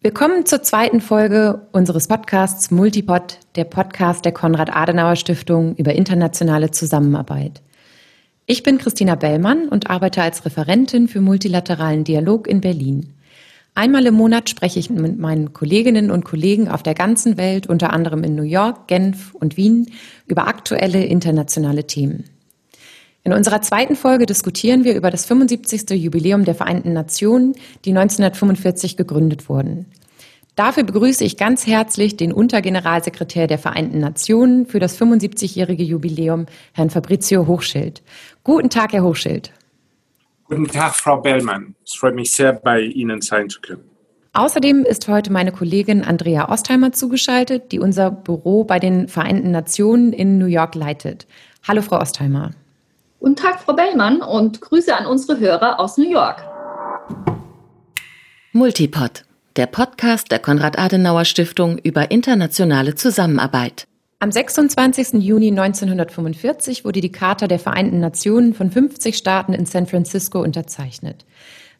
Willkommen zur zweiten Folge unseres Podcasts Multipod, der Podcast der Konrad-Adenauer-Stiftung über internationale Zusammenarbeit. Ich bin Christina Bellmann und arbeite als Referentin für multilateralen Dialog in Berlin. Einmal im Monat spreche ich mit meinen Kolleginnen und Kollegen auf der ganzen Welt, unter anderem in New York, Genf und Wien, über aktuelle internationale Themen. In unserer zweiten Folge diskutieren wir über das 75. Jubiläum der Vereinten Nationen, die 1945 gegründet wurden. Dafür begrüße ich ganz herzlich den Untergeneralsekretär der Vereinten Nationen für das 75-jährige Jubiläum, Herrn Fabrizio Hochschild. Guten Tag, Herr Hochschild. Guten Tag, Frau Bellmann. Es freut mich sehr, bei Ihnen sein zu können. Außerdem ist heute meine Kollegin Andrea Ostheimer zugeschaltet, die unser Büro bei den Vereinten Nationen in New York leitet. Hallo, Frau Ostheimer. Guten Tag, Frau Bellmann, und Grüße an unsere Hörer aus New York. Multipod, der Podcast der Konrad-Adenauer-Stiftung über internationale Zusammenarbeit. Am 26. Juni 1945 wurde die Charta der Vereinten Nationen von 50 Staaten in San Francisco unterzeichnet.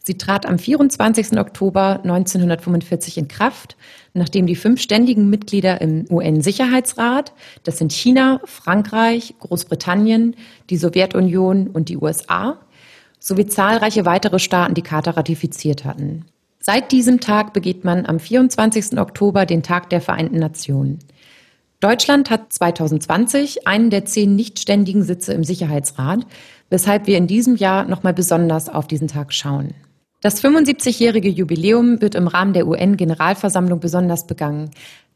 Sie trat am 24. Oktober 1945 in Kraft, nachdem die fünf ständigen Mitglieder im UN-Sicherheitsrat, das sind China, Frankreich, Großbritannien, die Sowjetunion und die USA, sowie zahlreiche weitere Staaten die Charta ratifiziert hatten. Seit diesem Tag begeht man am 24. Oktober den Tag der Vereinten Nationen. Deutschland hat 2020 einen der zehn nichtständigen Sitze im Sicherheitsrat, weshalb wir in diesem Jahr nochmal besonders auf diesen Tag schauen. Das 75-jährige Jubiläum wird im Rahmen der UN-Generalversammlung besonders begangen.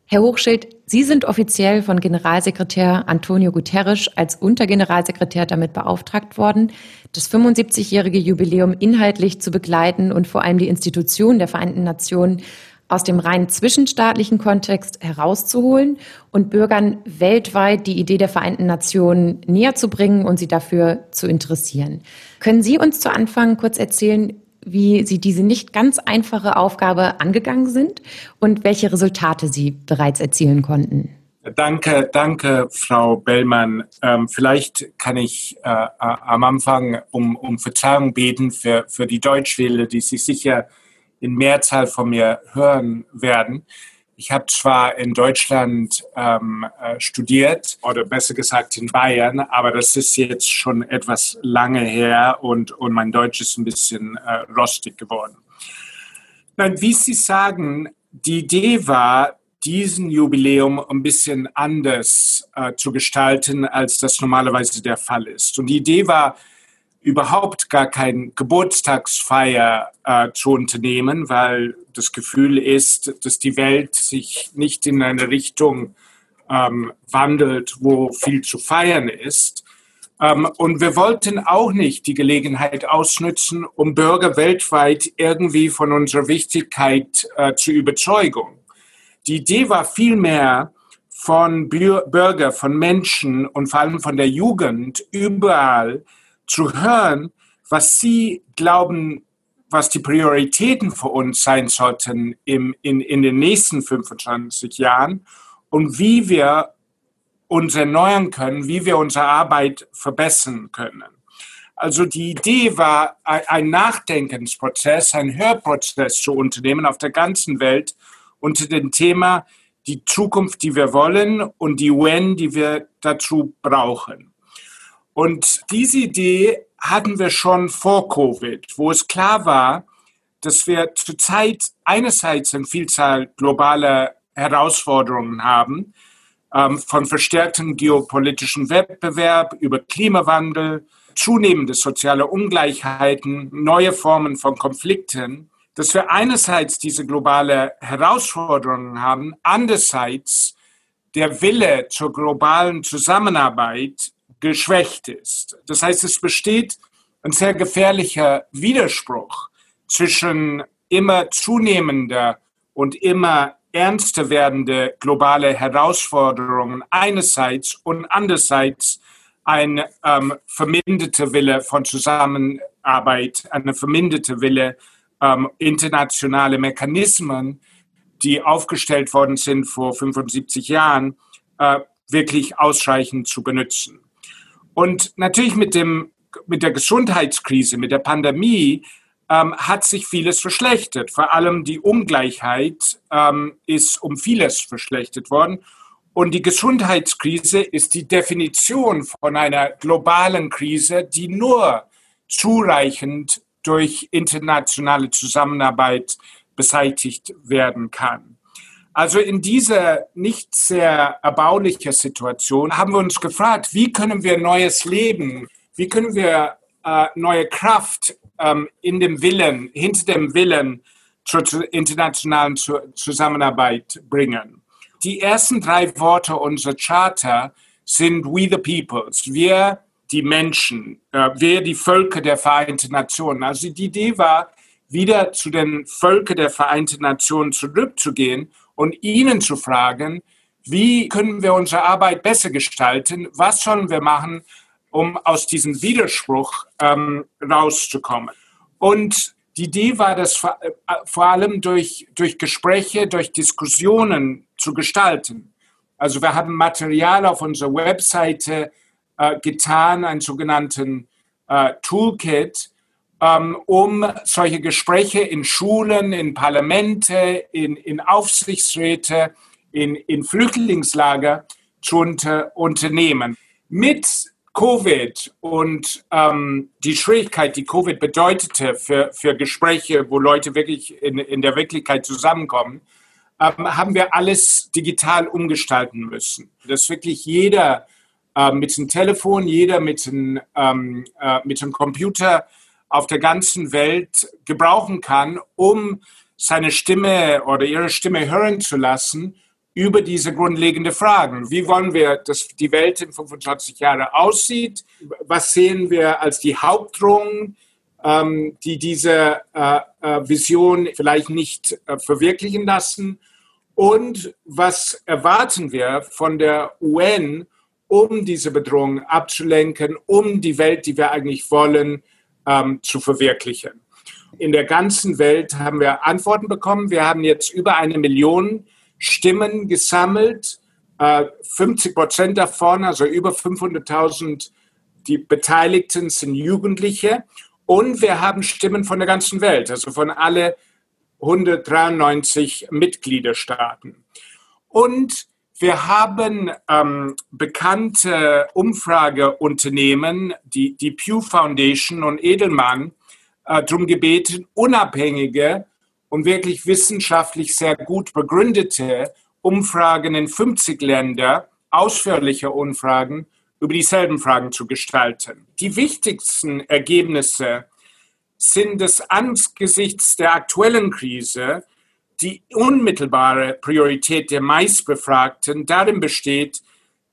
Herr Hochschild, Sie sind offiziell von Generalsekretär Antonio Guterres als Untergeneralsekretär damit beauftragt worden, das 75-jährige Jubiläum inhaltlich zu begleiten und vor allem die Institution der Vereinten Nationen aus dem rein zwischenstaatlichen Kontext herauszuholen und Bürgern weltweit die Idee der Vereinten Nationen näher zu bringen und sie dafür zu interessieren. Können Sie uns zu Anfang kurz erzählen, wie Sie diese nicht ganz einfache Aufgabe angegangen sind und welche Resultate Sie bereits erzielen konnten. Danke, danke, Frau Bellmann. Ähm, vielleicht kann ich äh, am Anfang um, um Verzeihung beten für, für die Deutschwähler, die sich sicher in Mehrzahl von mir hören werden. Ich habe zwar in Deutschland ähm, äh, studiert, oder besser gesagt in Bayern, aber das ist jetzt schon etwas lange her und, und mein Deutsch ist ein bisschen äh, rostig geworden. Nein, wie Sie sagen, die Idee war, diesen Jubiläum ein bisschen anders äh, zu gestalten, als das normalerweise der Fall ist. Und die Idee war, überhaupt gar kein Geburtstagsfeier äh, zu unternehmen, weil das Gefühl ist, dass die Welt sich nicht in eine Richtung ähm, wandelt, wo viel zu feiern ist. Ähm, und wir wollten auch nicht die Gelegenheit ausnutzen, um Bürger weltweit irgendwie von unserer Wichtigkeit äh, zu überzeugen. Die Idee war vielmehr, von Bürger, von Menschen und vor allem von der Jugend überall zu hören, was Sie glauben, was die Prioritäten für uns sein sollten im, in, in den nächsten 25 Jahren und wie wir uns erneuern können, wie wir unsere Arbeit verbessern können. Also die Idee war, ein Nachdenkensprozess, ein Hörprozess zu unternehmen auf der ganzen Welt unter dem Thema die Zukunft, die wir wollen und die UN, die wir dazu brauchen. Und diese Idee hatten wir schon vor Covid, wo es klar war, dass wir zurzeit einerseits eine Vielzahl globaler Herausforderungen haben, ähm, von verstärktem geopolitischen Wettbewerb über Klimawandel, zunehmende soziale Ungleichheiten, neue Formen von Konflikten, dass wir einerseits diese globale Herausforderungen haben, andererseits der Wille zur globalen Zusammenarbeit geschwächt ist. Das heißt, es besteht ein sehr gefährlicher Widerspruch zwischen immer zunehmender und immer ernster werdende globale Herausforderungen einerseits und andererseits ein ähm, verminderter Wille von Zusammenarbeit, eine verminderte Wille, ähm, internationale Mechanismen, die aufgestellt worden sind vor 75 Jahren, äh, wirklich ausreichend zu benutzen. Und natürlich mit, dem, mit der Gesundheitskrise, mit der Pandemie, ähm, hat sich vieles verschlechtert. Vor allem die Ungleichheit ähm, ist um vieles verschlechtert worden. Und die Gesundheitskrise ist die Definition von einer globalen Krise, die nur zureichend durch internationale Zusammenarbeit beseitigt werden kann. Also in dieser nicht sehr erbaulichen Situation haben wir uns gefragt, wie können wir neues Leben, wie können wir äh, neue Kraft ähm, in dem Willen, hinter dem Willen zur, zur internationalen Zusammenarbeit bringen. Die ersten drei Worte unserer Charter sind We the Peoples, wir die Menschen, äh, wir die Völker der Vereinten Nationen. Also die Idee war, wieder zu den Völkern der Vereinten Nationen zurückzugehen und ihnen zu fragen, wie können wir unsere Arbeit besser gestalten? Was sollen wir machen, um aus diesem Widerspruch ähm, rauszukommen? Und die Idee war, das vor, äh, vor allem durch, durch Gespräche, durch Diskussionen zu gestalten. Also wir haben Material auf unserer Webseite äh, getan, einen sogenannten äh, Toolkit, um solche Gespräche in Schulen, in Parlamente, in, in Aufsichtsräte, in, in Flüchtlingslager zu unter, unternehmen. Mit Covid und ähm, die Schwierigkeit, die Covid bedeutete für, für Gespräche, wo Leute wirklich in, in der Wirklichkeit zusammenkommen, ähm, haben wir alles digital umgestalten müssen. Dass wirklich jeder äh, mit dem Telefon, jeder mit dem, ähm, äh, mit dem Computer auf der ganzen Welt gebrauchen kann, um seine Stimme oder ihre Stimme hören zu lassen über diese grundlegenden Fragen. Wie wollen wir, dass die Welt in 25 Jahren aussieht? Was sehen wir als die Hauptdrohungen, ähm, die diese äh, äh, Vision vielleicht nicht äh, verwirklichen lassen? Und was erwarten wir von der UN, um diese Bedrohung abzulenken, um die Welt, die wir eigentlich wollen, ähm, zu verwirklichen. In der ganzen Welt haben wir Antworten bekommen. Wir haben jetzt über eine Million Stimmen gesammelt. Äh, 50 Prozent davon, also über 500.000, die Beteiligten sind Jugendliche. Und wir haben Stimmen von der ganzen Welt, also von alle 193 Mitgliederstaaten. Und wir haben ähm, bekannte Umfrageunternehmen, die, die Pew Foundation und Edelmann, äh, darum gebeten, unabhängige und wirklich wissenschaftlich sehr gut begründete Umfragen in 50 Ländern, ausführliche Umfragen über dieselben Fragen zu gestalten. Die wichtigsten Ergebnisse sind es angesichts der aktuellen Krise die unmittelbare Priorität der meistbefragten darin besteht,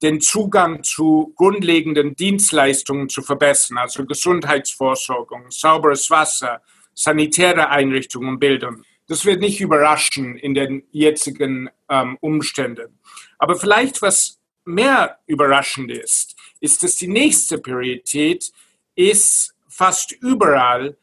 den Zugang zu grundlegenden Dienstleistungen zu verbessern, also Gesundheitsvorsorgung, sauberes Wasser, sanitäre Einrichtungen und Bildung. Das wird nicht überraschen in den jetzigen ähm, Umständen. Aber vielleicht was mehr überraschend ist, ist, dass die nächste Priorität ist fast überall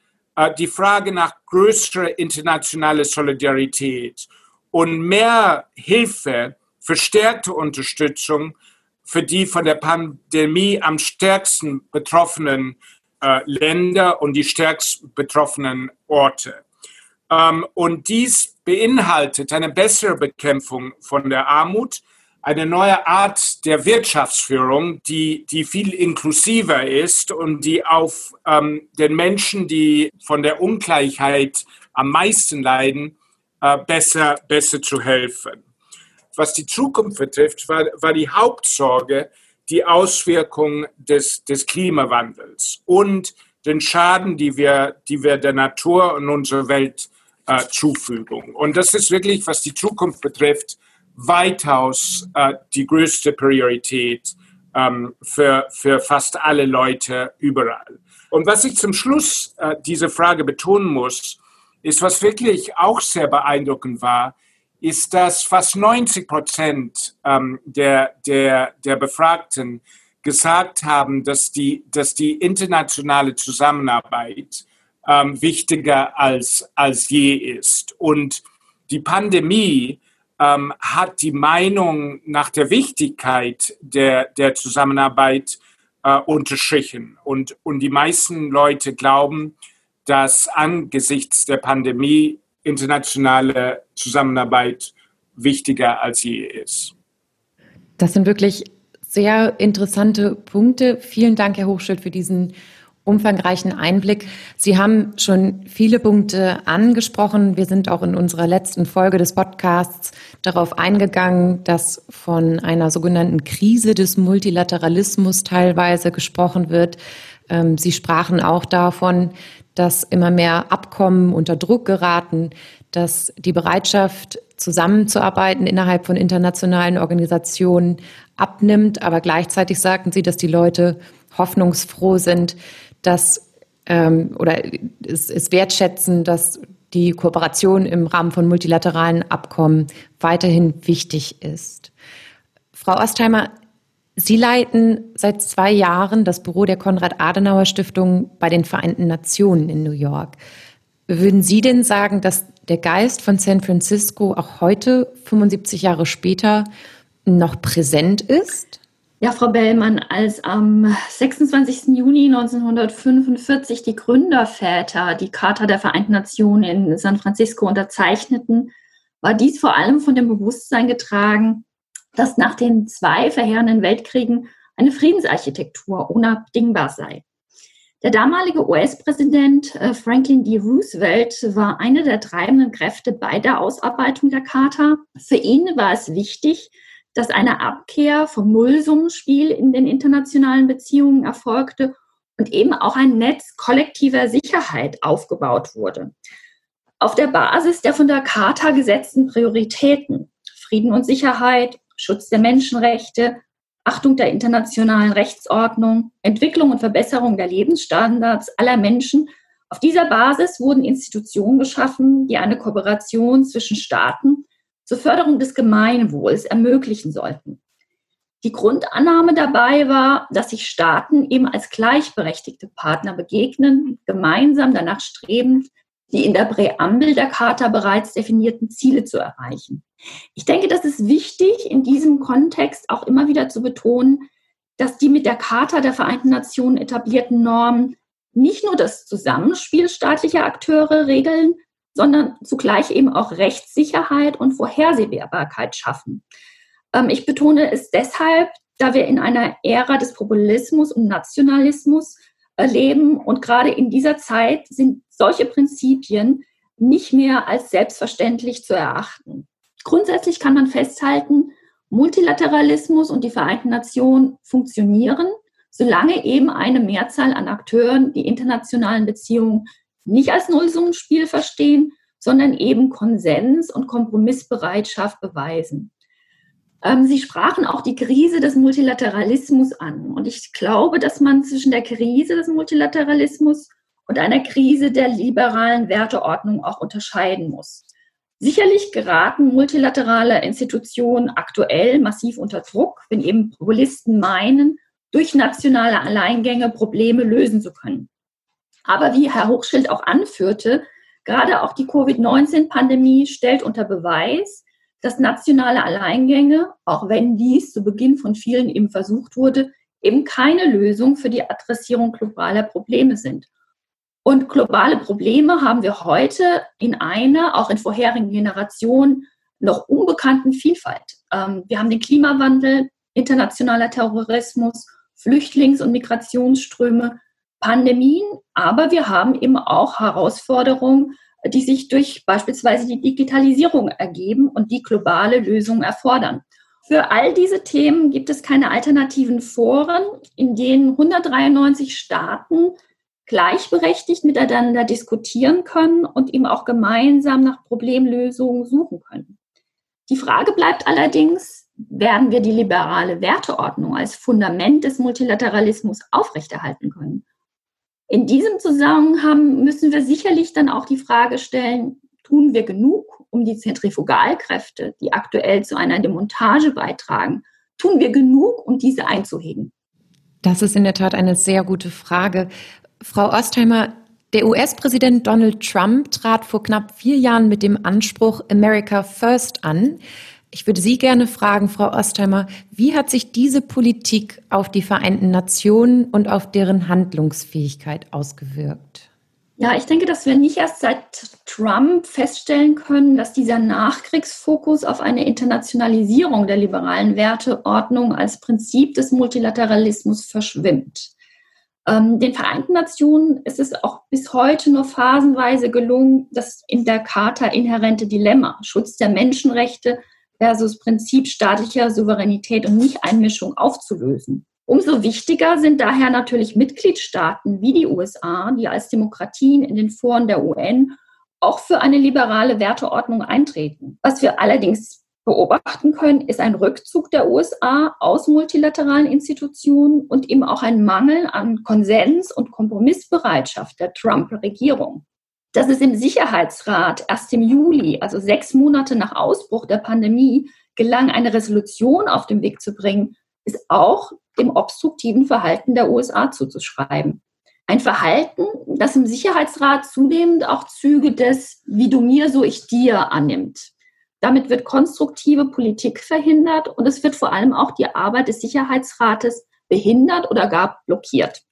die Frage nach größerer internationaler Solidarität und mehr Hilfe, verstärkte Unterstützung für die von der Pandemie am stärksten betroffenen äh, Länder und die stärkst betroffenen Orte. Ähm, und dies beinhaltet eine bessere Bekämpfung von der Armut, eine neue Art der Wirtschaftsführung, die, die viel inklusiver ist und die auf ähm, den Menschen, die von der Ungleichheit am meisten leiden, äh, besser, besser zu helfen. Was die Zukunft betrifft, war, war die Hauptsorge die Auswirkung des, des Klimawandels und den Schaden, die wir, die wir der Natur und unserer Welt äh, zufügen. Und das ist wirklich, was die Zukunft betrifft, weitaus äh, die größte Priorität ähm, für, für fast alle Leute überall. Und was ich zum Schluss äh, dieser Frage betonen muss, ist, was wirklich auch sehr beeindruckend war, ist, dass fast 90 Prozent ähm, der, der, der Befragten gesagt haben, dass die, dass die internationale Zusammenarbeit ähm, wichtiger als, als je ist. Und die Pandemie ähm, hat die Meinung nach der Wichtigkeit der, der Zusammenarbeit äh, unterstrichen. Und, und die meisten Leute glauben, dass angesichts der Pandemie internationale Zusammenarbeit wichtiger als je ist. Das sind wirklich sehr interessante Punkte. Vielen Dank, Herr Hochschild, für diesen umfangreichen Einblick. Sie haben schon viele Punkte angesprochen. Wir sind auch in unserer letzten Folge des Podcasts darauf eingegangen, dass von einer sogenannten Krise des Multilateralismus teilweise gesprochen wird. Ähm, Sie sprachen auch davon, dass immer mehr Abkommen unter Druck geraten, dass die Bereitschaft zusammenzuarbeiten innerhalb von internationalen Organisationen abnimmt. Aber gleichzeitig sagten Sie, dass die Leute hoffnungsfroh sind, dass ähm, oder es, es wertschätzen, dass die Kooperation im Rahmen von multilateralen Abkommen weiterhin wichtig ist. Frau Ostheimer, Sie leiten seit zwei Jahren das Büro der Konrad-Adenauer-Stiftung bei den Vereinten Nationen in New York. Würden Sie denn sagen, dass der Geist von San Francisco auch heute, 75 Jahre später, noch präsent ist? Ja, Frau Bellmann, als am 26. Juni 1945 die Gründerväter die Charta der Vereinten Nationen in San Francisco unterzeichneten, war dies vor allem von dem Bewusstsein getragen, dass nach den zwei verheerenden Weltkriegen eine Friedensarchitektur unabdingbar sei. Der damalige US-Präsident äh, Franklin D. Roosevelt war eine der treibenden Kräfte bei der Ausarbeitung der Charta. Für ihn war es wichtig, dass eine Abkehr vom Nullsummenspiel in den internationalen Beziehungen erfolgte und eben auch ein Netz kollektiver Sicherheit aufgebaut wurde. Auf der Basis der von der Charta gesetzten Prioritäten Frieden und Sicherheit, Schutz der Menschenrechte, Achtung der internationalen Rechtsordnung, Entwicklung und Verbesserung der Lebensstandards aller Menschen. Auf dieser Basis wurden Institutionen geschaffen, die eine Kooperation zwischen Staaten zur Förderung des Gemeinwohls ermöglichen sollten. Die Grundannahme dabei war, dass sich Staaten eben als gleichberechtigte Partner begegnen, gemeinsam danach streben, die in der Präambel der Charta bereits definierten Ziele zu erreichen. Ich denke, das ist wichtig, in diesem Kontext auch immer wieder zu betonen, dass die mit der Charta der Vereinten Nationen etablierten Normen nicht nur das Zusammenspiel staatlicher Akteure regeln, sondern zugleich eben auch Rechtssicherheit und Vorhersehbarkeit schaffen. Ähm, ich betone es deshalb, da wir in einer Ära des Populismus und Nationalismus äh, leben und gerade in dieser Zeit sind solche Prinzipien nicht mehr als selbstverständlich zu erachten. Grundsätzlich kann man festhalten, Multilateralismus und die Vereinten Nationen funktionieren, solange eben eine Mehrzahl an Akteuren die internationalen Beziehungen nicht als Nullsummenspiel verstehen, sondern eben Konsens und Kompromissbereitschaft beweisen. Ähm, Sie sprachen auch die Krise des Multilateralismus an. Und ich glaube, dass man zwischen der Krise des Multilateralismus und einer Krise der liberalen Werteordnung auch unterscheiden muss. Sicherlich geraten multilaterale Institutionen aktuell massiv unter Druck, wenn eben Populisten meinen, durch nationale Alleingänge Probleme lösen zu können. Aber wie Herr Hochschild auch anführte, gerade auch die Covid-19-Pandemie stellt unter Beweis, dass nationale Alleingänge, auch wenn dies zu Beginn von vielen eben versucht wurde, eben keine Lösung für die Adressierung globaler Probleme sind. Und globale Probleme haben wir heute in einer, auch in vorherigen Generationen, noch unbekannten Vielfalt. Ähm, wir haben den Klimawandel, internationaler Terrorismus, Flüchtlings- und Migrationsströme, Pandemien, aber wir haben eben auch Herausforderungen, die sich durch beispielsweise die Digitalisierung ergeben und die globale Lösungen erfordern. Für all diese Themen gibt es keine alternativen Foren, in denen 193 Staaten gleichberechtigt miteinander diskutieren können und eben auch gemeinsam nach Problemlösungen suchen können. Die Frage bleibt allerdings, werden wir die liberale Werteordnung als Fundament des Multilateralismus aufrechterhalten können? In diesem Zusammenhang müssen wir sicherlich dann auch die Frage stellen, tun wir genug, um die Zentrifugalkräfte, die aktuell zu einer Demontage beitragen, tun wir genug, um diese einzuhegen? Das ist in der Tat eine sehr gute Frage. Frau Ostheimer, der US-Präsident Donald Trump trat vor knapp vier Jahren mit dem Anspruch America First an. Ich würde Sie gerne fragen, Frau Ostheimer, wie hat sich diese Politik auf die Vereinten Nationen und auf deren Handlungsfähigkeit ausgewirkt? Ja, ich denke, dass wir nicht erst seit Trump feststellen können, dass dieser Nachkriegsfokus auf eine Internationalisierung der liberalen Werteordnung als Prinzip des Multilateralismus verschwimmt. Ähm, den Vereinten Nationen ist es auch bis heute nur phasenweise gelungen, das in der Charta inhärente Dilemma Schutz der Menschenrechte versus Prinzip staatlicher Souveränität und Nichteinmischung aufzulösen. Umso wichtiger sind daher natürlich Mitgliedstaaten wie die USA, die als Demokratien in den Foren der UN auch für eine liberale Werteordnung eintreten. Was wir allerdings beobachten können, ist ein Rückzug der USA aus multilateralen Institutionen und eben auch ein Mangel an Konsens und Kompromissbereitschaft der Trump-Regierung. Dass es im Sicherheitsrat erst im Juli, also sechs Monate nach Ausbruch der Pandemie, gelang, eine Resolution auf den Weg zu bringen, ist auch dem obstruktiven Verhalten der USA zuzuschreiben. Ein Verhalten, das im Sicherheitsrat zunehmend auch Züge des Wie du mir, so ich dir annimmt. Damit wird konstruktive Politik verhindert und es wird vor allem auch die Arbeit des Sicherheitsrates behindert oder gar blockiert.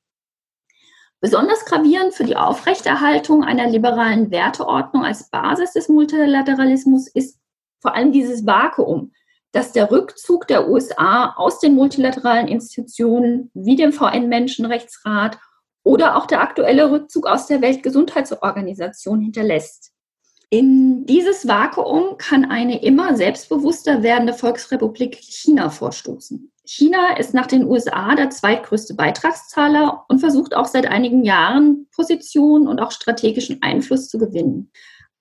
Besonders gravierend für die Aufrechterhaltung einer liberalen Werteordnung als Basis des Multilateralismus ist vor allem dieses Vakuum, dass der Rückzug der USA aus den multilateralen Institutionen wie dem VN-Menschenrechtsrat oder auch der aktuelle Rückzug aus der Weltgesundheitsorganisation hinterlässt. In dieses Vakuum kann eine immer selbstbewusster werdende Volksrepublik China vorstoßen. China ist nach den USA der zweitgrößte Beitragszahler und versucht auch seit einigen Jahren Position und auch strategischen Einfluss zu gewinnen.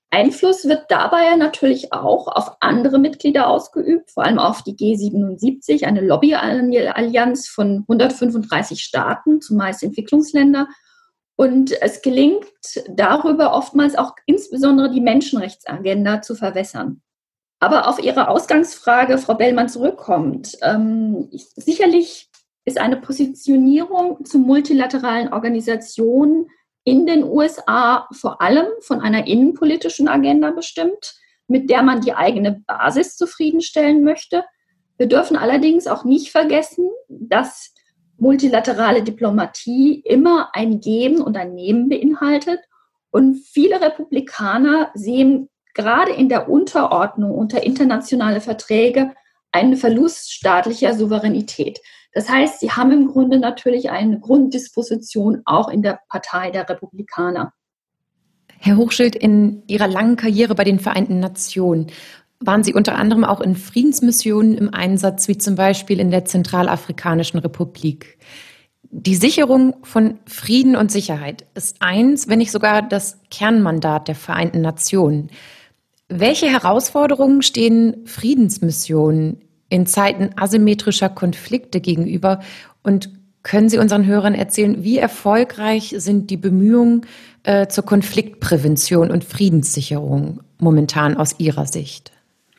Einfluss wird dabei natürlich auch auf andere Mitglieder ausgeübt, vor allem auf die G77, eine Lobbyallianz von 135 Staaten, zumeist Entwicklungsländer. Und es gelingt darüber oftmals auch insbesondere die Menschenrechtsagenda zu verwässern. Aber auf Ihre Ausgangsfrage, Frau Bellmann, zurückkommt. Ähm, sicherlich ist eine Positionierung zu multilateralen Organisationen in den USA vor allem von einer innenpolitischen Agenda bestimmt, mit der man die eigene Basis zufriedenstellen möchte. Wir dürfen allerdings auch nicht vergessen, dass multilaterale Diplomatie immer ein Geben und ein Nehmen beinhaltet. Und viele Republikaner sehen gerade in der Unterordnung unter internationale Verträge einen Verlust staatlicher Souveränität. Das heißt, sie haben im Grunde natürlich eine Grunddisposition auch in der Partei der Republikaner. Herr Hochschild, in Ihrer langen Karriere bei den Vereinten Nationen waren Sie unter anderem auch in Friedensmissionen im Einsatz, wie zum Beispiel in der Zentralafrikanischen Republik. Die Sicherung von Frieden und Sicherheit ist eins, wenn nicht sogar das Kernmandat der Vereinten Nationen. Welche Herausforderungen stehen Friedensmissionen in Zeiten asymmetrischer Konflikte gegenüber? Und können Sie unseren Hörern erzählen, wie erfolgreich sind die Bemühungen äh, zur Konfliktprävention und Friedenssicherung momentan aus Ihrer Sicht?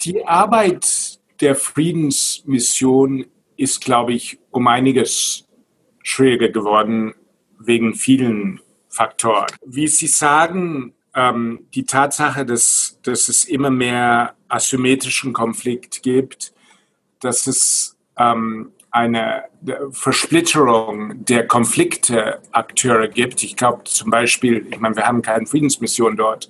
Die Arbeit der Friedensmission ist, glaube ich, um einiges schwieriger geworden wegen vielen Faktoren. Wie Sie sagen, ähm, die Tatsache, dass, dass es immer mehr asymmetrischen Konflikt gibt, dass es ähm, eine Versplitterung der Konflikteakteure gibt. Ich glaube zum Beispiel, ich meine, wir haben keine Friedensmission dort,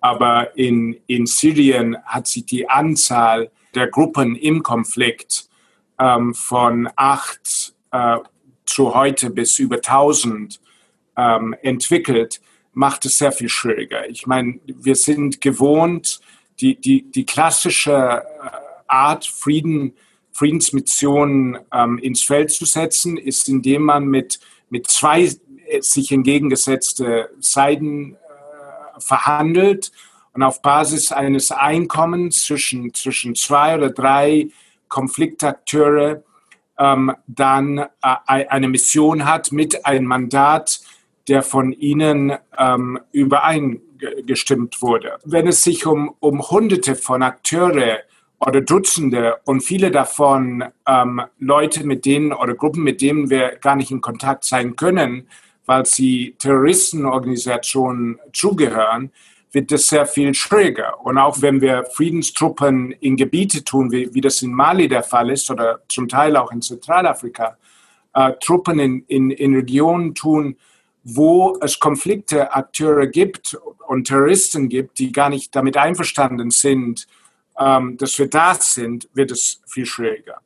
aber in, in Syrien hat sich die Anzahl der Gruppen im Konflikt ähm, von acht äh, zu heute bis über 1000 ähm, entwickelt, macht es sehr viel schwieriger. Ich meine, wir sind gewohnt, die, die, die klassische äh, Art Frieden Friedensmissionen ähm, ins Feld zu setzen, ist, indem man mit, mit zwei äh, sich entgegengesetzte Seiten äh, verhandelt und auf Basis eines Einkommens zwischen, zwischen zwei oder drei Konfliktakteure ähm, dann äh, eine Mission hat mit einem Mandat, der von ihnen ähm, übereingestimmt wurde. Wenn es sich um, um Hunderte von Akteure oder Dutzende und viele davon ähm, Leute, mit denen oder Gruppen, mit denen wir gar nicht in Kontakt sein können, weil sie Terroristenorganisationen zugehören, wird das sehr viel schwieriger. Und auch wenn wir Friedenstruppen in Gebiete tun, wie, wie das in Mali der Fall ist oder zum Teil auch in Zentralafrika, äh, Truppen in, in, in Regionen tun, wo es Konflikte, Akteure gibt und Terroristen gibt, die gar nicht damit einverstanden sind, ähm, dass wir da sind, wird es viel schwieriger.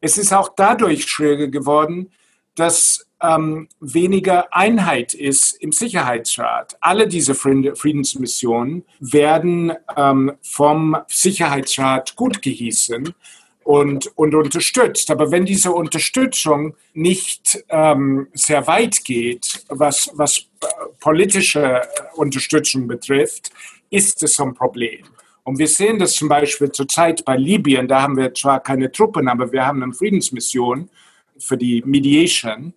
Es ist auch dadurch schwieriger geworden, dass ähm, weniger Einheit ist im Sicherheitsrat. Alle diese Friedensmissionen werden ähm, vom Sicherheitsrat gut gehießen und, und unterstützt. Aber wenn diese Unterstützung nicht ähm, sehr weit geht, was, was äh, politische Unterstützung betrifft, ist es ein Problem. Und wir sehen das zum Beispiel zurzeit bei Libyen, da haben wir zwar keine Truppen, aber wir haben eine Friedensmission für die Mediation.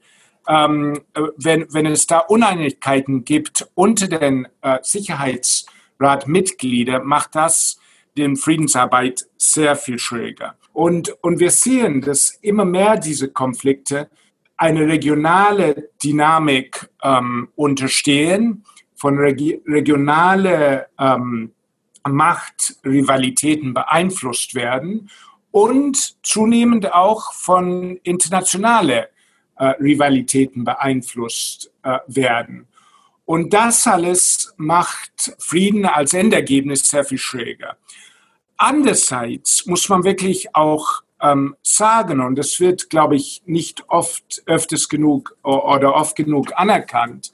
Ähm, wenn, wenn es da Uneinigkeiten gibt unter den äh, Sicherheitsratmitgliedern, macht das den Friedensarbeit sehr viel schwieriger. Und, und wir sehen, dass immer mehr diese Konflikte eine regionale Dynamik ähm, unterstehen, von regi regionale ähm, Machtrivalitäten beeinflusst werden und zunehmend auch von internationalen äh, Rivalitäten beeinflusst äh, werden. Und das alles macht Frieden als Endergebnis sehr viel schwieriger. Andererseits muss man wirklich auch ähm, sagen, und das wird, glaube ich, nicht oft, öfters genug oder oft genug anerkannt,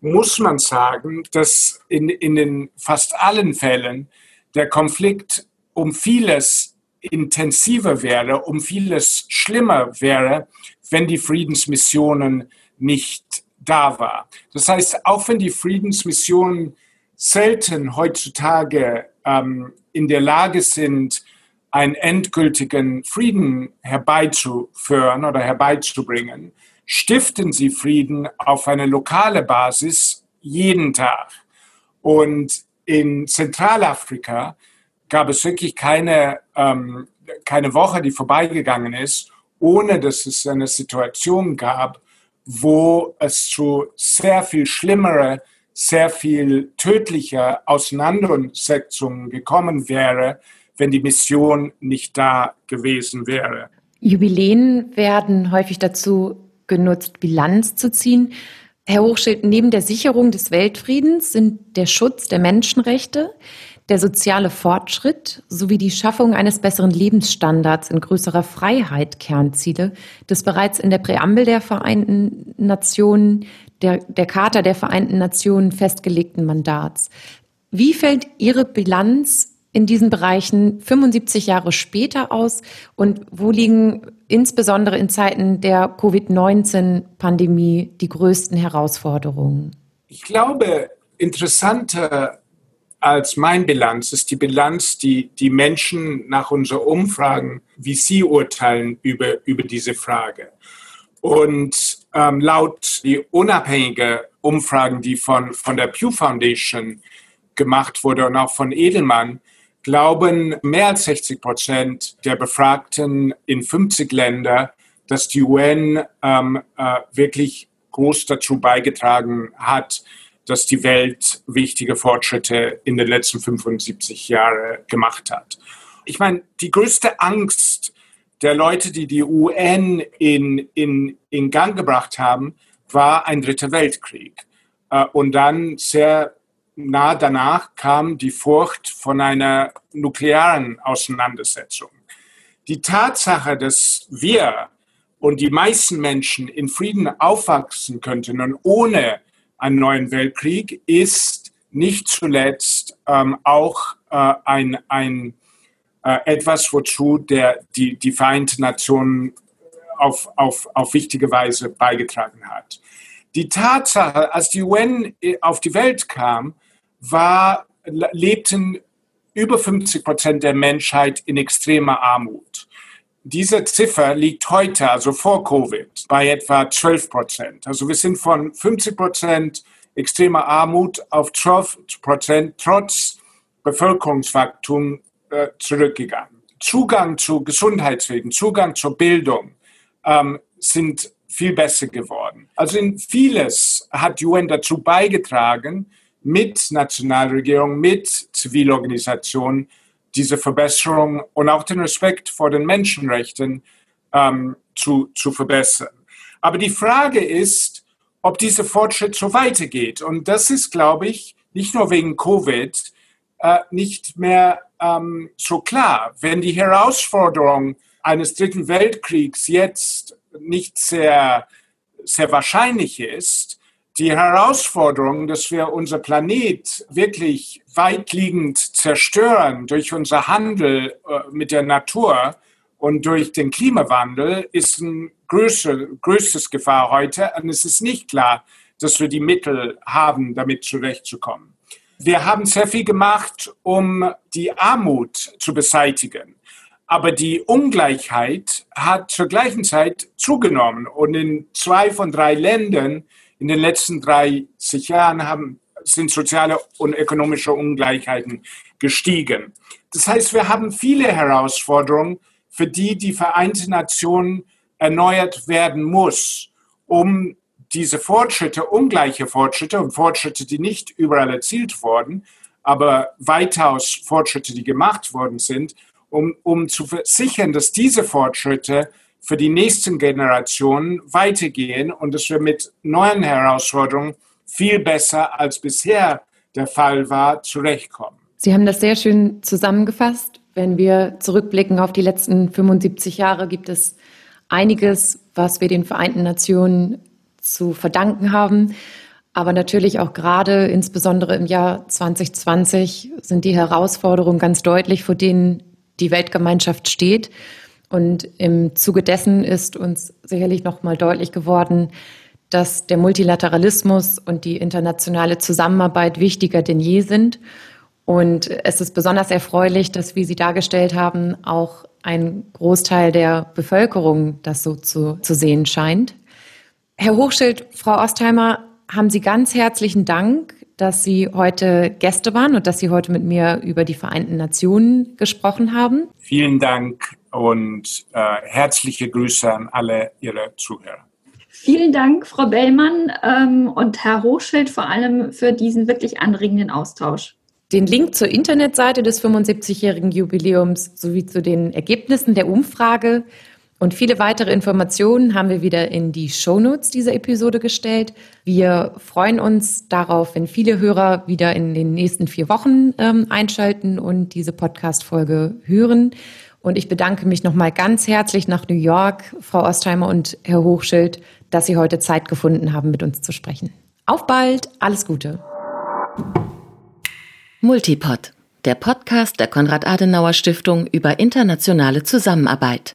muss man sagen, dass in, in den fast allen Fällen der Konflikt um vieles intensiver wäre, um vieles schlimmer wäre, wenn die Friedensmissionen nicht da war. Das heißt, auch wenn die Friedensmissionen selten heutzutage ähm, in der Lage sind, einen endgültigen Frieden herbeizuführen oder herbeizubringen, stiften sie Frieden auf eine lokale Basis jeden Tag. Und in Zentralafrika gab es wirklich keine, ähm, keine Woche, die vorbeigegangen ist, ohne dass es eine Situation gab, wo es zu sehr viel schlimmere, sehr viel tödlicher Auseinandersetzungen gekommen wäre, wenn die Mission nicht da gewesen wäre. Jubiläen werden häufig dazu genutzt, Bilanz zu ziehen. Herr Hochschild, neben der Sicherung des Weltfriedens sind der Schutz der Menschenrechte, der soziale Fortschritt sowie die Schaffung eines besseren Lebensstandards in größerer Freiheit Kernziele des bereits in der Präambel der Vereinten Nationen, der, der Charta der Vereinten Nationen festgelegten Mandats. Wie fällt Ihre Bilanz in diesen Bereichen 75 Jahre später aus und wo liegen insbesondere in Zeiten der Covid-19-Pandemie die größten Herausforderungen? Ich glaube, interessanter als mein Bilanz ist die Bilanz, die die Menschen nach unseren Umfragen, wie sie urteilen über, über diese Frage. Und ähm, laut die unabhängige Umfragen, die von, von der Pew Foundation gemacht wurde und auch von Edelmann, glauben mehr als 60 Prozent der Befragten in 50 Ländern, dass die UN ähm, äh, wirklich groß dazu beigetragen hat, dass die Welt wichtige Fortschritte in den letzten 75 Jahren gemacht hat. Ich meine, die größte Angst der Leute, die die UN in, in, in Gang gebracht haben, war ein dritter Weltkrieg. Äh, und dann sehr nah danach kam die Furcht von einer nuklearen Auseinandersetzung. Die Tatsache, dass wir und die meisten Menschen in Frieden aufwachsen könnten und ohne einen neuen Weltkrieg, ist nicht zuletzt ähm, auch äh, ein, ein etwas, wozu der, die, die Vereinten Nationen auf, auf, auf wichtige Weise beigetragen hat. Die Tatsache, als die UN auf die Welt kam, war, lebten über 50 Prozent der Menschheit in extremer Armut. Diese Ziffer liegt heute, also vor Covid, bei etwa 12 Prozent. Also wir sind von 50 Prozent extremer Armut auf 12 Prozent trotz Bevölkerungswachstum äh, zurückgegangen. Zugang zu Gesundheitswegen, Zugang zur Bildung ähm, sind viel besser geworden. Also in vieles hat UN dazu beigetragen, mit Nationalregierung, mit Zivilorganisationen diese Verbesserung und auch den Respekt vor den Menschenrechten ähm, zu, zu verbessern. Aber die Frage ist, ob dieser Fortschritt so weitergeht. Und das ist, glaube ich, nicht nur wegen Covid, äh, nicht mehr ähm, so klar. Wenn die Herausforderung eines dritten Weltkriegs jetzt nicht sehr, sehr wahrscheinlich ist, die Herausforderung, dass wir unser Planet wirklich weitliegend zerstören durch unser Handel äh, mit der Natur und durch den Klimawandel, ist ein größer, größtes Gefahr heute. Und es ist nicht klar, dass wir die Mittel haben, damit zurechtzukommen. Wir haben sehr viel gemacht, um die Armut zu beseitigen. Aber die Ungleichheit hat zur gleichen Zeit zugenommen. Und in zwei von drei Ländern in den letzten 30 Jahren haben, sind soziale und ökonomische Ungleichheiten gestiegen. Das heißt, wir haben viele Herausforderungen, für die die Vereinten Nationen erneuert werden muss, um diese Fortschritte, ungleiche Fortschritte und Fortschritte, die nicht überall erzielt wurden, aber weitaus Fortschritte, die gemacht worden sind, um, um zu versichern, dass diese Fortschritte für die nächsten Generationen weitergehen und dass wir mit neuen Herausforderungen viel besser als bisher der Fall war, zurechtkommen. Sie haben das sehr schön zusammengefasst. Wenn wir zurückblicken auf die letzten 75 Jahre, gibt es einiges, was wir den Vereinten Nationen zu verdanken haben. Aber natürlich auch gerade, insbesondere im Jahr 2020, sind die Herausforderungen ganz deutlich, vor denen die Weltgemeinschaft steht. Und im Zuge dessen ist uns sicherlich noch mal deutlich geworden, dass der Multilateralismus und die internationale Zusammenarbeit wichtiger denn je sind. Und es ist besonders erfreulich, dass, wie Sie dargestellt haben, auch ein Großteil der Bevölkerung das so zu, zu sehen scheint. Herr Hochschild, Frau Ostheimer, haben Sie ganz herzlichen Dank, dass Sie heute Gäste waren und dass Sie heute mit mir über die Vereinten Nationen gesprochen haben. Vielen Dank und äh, herzliche Grüße an alle Ihre Zuhörer. Vielen Dank, Frau Bellmann ähm, und Herr Hochschild vor allem für diesen wirklich anregenden Austausch. Den Link zur Internetseite des 75-jährigen Jubiläums sowie zu den Ergebnissen der Umfrage und viele weitere Informationen haben wir wieder in die Shownotes dieser Episode gestellt. Wir freuen uns darauf, wenn viele Hörer wieder in den nächsten vier Wochen ähm, einschalten und diese Podcast-Folge hören. Und ich bedanke mich nochmal ganz herzlich nach New York, Frau Ostheimer und Herr Hochschild, dass Sie heute Zeit gefunden haben, mit uns zu sprechen. Auf bald, alles Gute. Multipod, der Podcast der Konrad-Adenauer-Stiftung über internationale Zusammenarbeit.